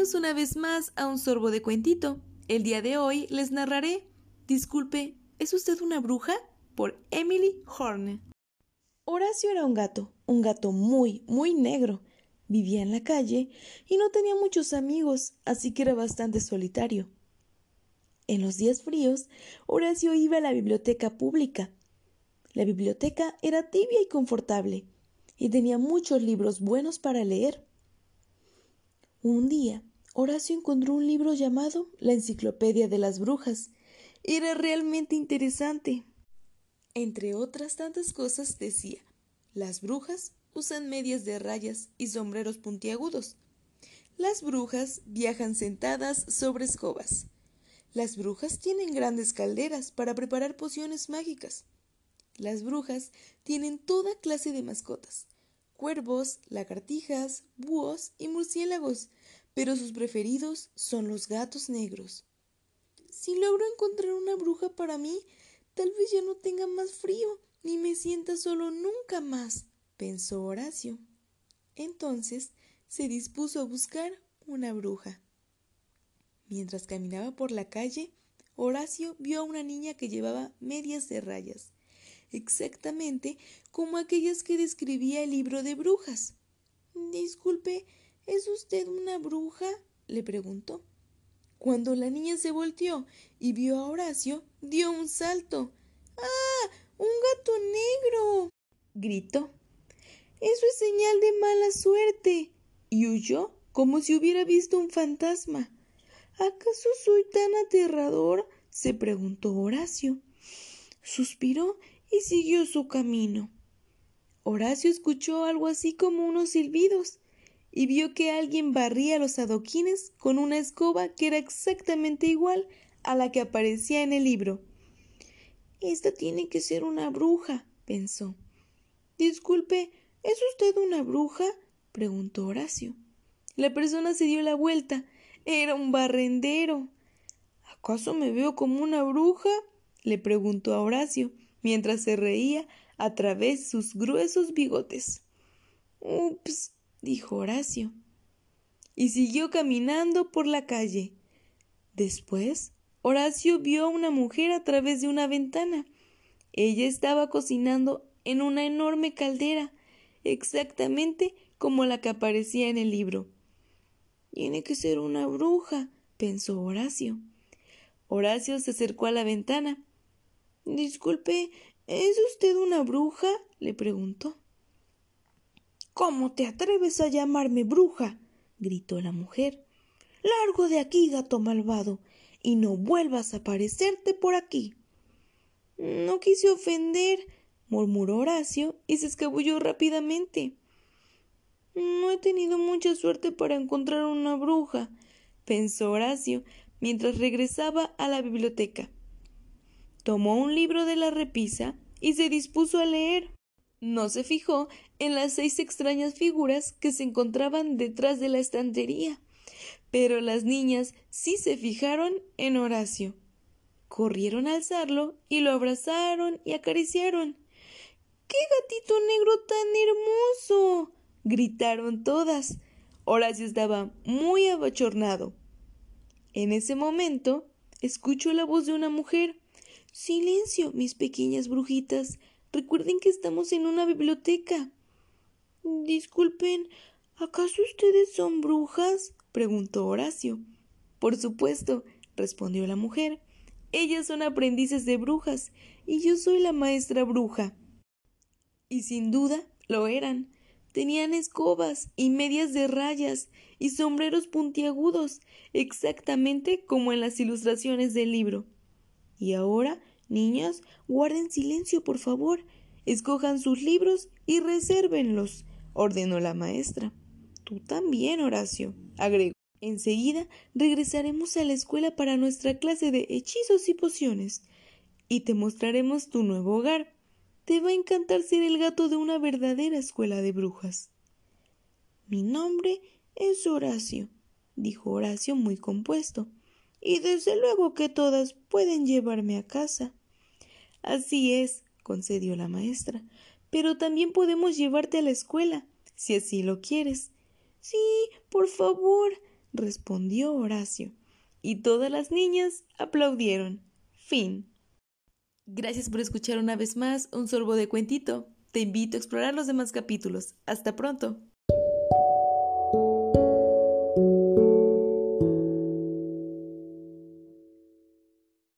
Una vez más a un sorbo de cuentito. El día de hoy les narraré Disculpe, ¿es usted una bruja? por Emily Horne. Horacio era un gato, un gato muy, muy negro. Vivía en la calle y no tenía muchos amigos, así que era bastante solitario. En los días fríos, Horacio iba a la biblioteca pública. La biblioteca era tibia y confortable, y tenía muchos libros buenos para leer. Un día, Horacio encontró un libro llamado La Enciclopedia de las Brujas. Era realmente interesante. Entre otras tantas cosas decía, las brujas usan medias de rayas y sombreros puntiagudos. Las brujas viajan sentadas sobre escobas. Las brujas tienen grandes calderas para preparar pociones mágicas. Las brujas tienen toda clase de mascotas cuervos, lagartijas, búhos y murciélagos, pero sus preferidos son los gatos negros. Si logro encontrar una bruja para mí, tal vez ya no tenga más frío ni me sienta solo nunca más, pensó Horacio. Entonces se dispuso a buscar una bruja. Mientras caminaba por la calle, Horacio vio a una niña que llevaba medias de rayas exactamente como aquellas que describía el libro de brujas. Disculpe, ¿es usted una bruja? le preguntó. Cuando la niña se volteó y vio a Horacio, dio un salto. ¡Ah! ¡Un gato negro! gritó. Eso es señal de mala suerte. y huyó como si hubiera visto un fantasma. ¿Acaso soy tan aterrador? se preguntó Horacio. Suspiró y siguió su camino. Horacio escuchó algo así como unos silbidos y vio que alguien barría los adoquines con una escoba que era exactamente igual a la que aparecía en el libro. Esta tiene que ser una bruja, pensó. Disculpe, ¿es usted una bruja? preguntó Horacio. La persona se dio la vuelta. Era un barrendero. ¿Acaso me veo como una bruja? le preguntó a Horacio mientras se reía a través de sus gruesos bigotes. Ups, dijo Horacio. Y siguió caminando por la calle. Después, Horacio vio a una mujer a través de una ventana. Ella estaba cocinando en una enorme caldera, exactamente como la que aparecía en el libro. Tiene que ser una bruja, pensó Horacio. Horacio se acercó a la ventana Disculpe, ¿es usted una bruja? le preguntó. ¿Cómo te atreves a llamarme bruja? gritó la mujer. Largo de aquí, gato malvado, y no vuelvas a aparecerte por aquí. No quise ofender, murmuró Horacio y se escabulló rápidamente. No he tenido mucha suerte para encontrar una bruja, pensó Horacio mientras regresaba a la biblioteca tomó un libro de la repisa y se dispuso a leer. No se fijó en las seis extrañas figuras que se encontraban detrás de la estantería, pero las niñas sí se fijaron en Horacio. Corrieron a alzarlo y lo abrazaron y acariciaron. ¡Qué gatito negro tan hermoso! gritaron todas. Horacio estaba muy abochornado. En ese momento escuchó la voz de una mujer. Silencio, mis pequeñas brujitas. Recuerden que estamos en una biblioteca. Disculpen, ¿acaso ustedes son brujas? preguntó Horacio. Por supuesto, respondió la mujer. Ellas son aprendices de brujas, y yo soy la maestra bruja. Y sin duda lo eran. Tenían escobas y medias de rayas y sombreros puntiagudos, exactamente como en las ilustraciones del libro. Y ahora, niñas, guarden silencio, por favor. Escojan sus libros y resérvenlos, ordenó la maestra. Tú también, Horacio, agregó. Enseguida regresaremos a la escuela para nuestra clase de hechizos y pociones, y te mostraremos tu nuevo hogar. Te va a encantar ser el gato de una verdadera escuela de brujas. Mi nombre es Horacio, dijo Horacio muy compuesto y desde luego que todas pueden llevarme a casa. Así es, concedió la maestra, pero también podemos llevarte a la escuela, si así lo quieres. Sí, por favor, respondió Horacio. Y todas las niñas aplaudieron. Fin. Gracias por escuchar una vez más un sorbo de cuentito. Te invito a explorar los demás capítulos. Hasta pronto.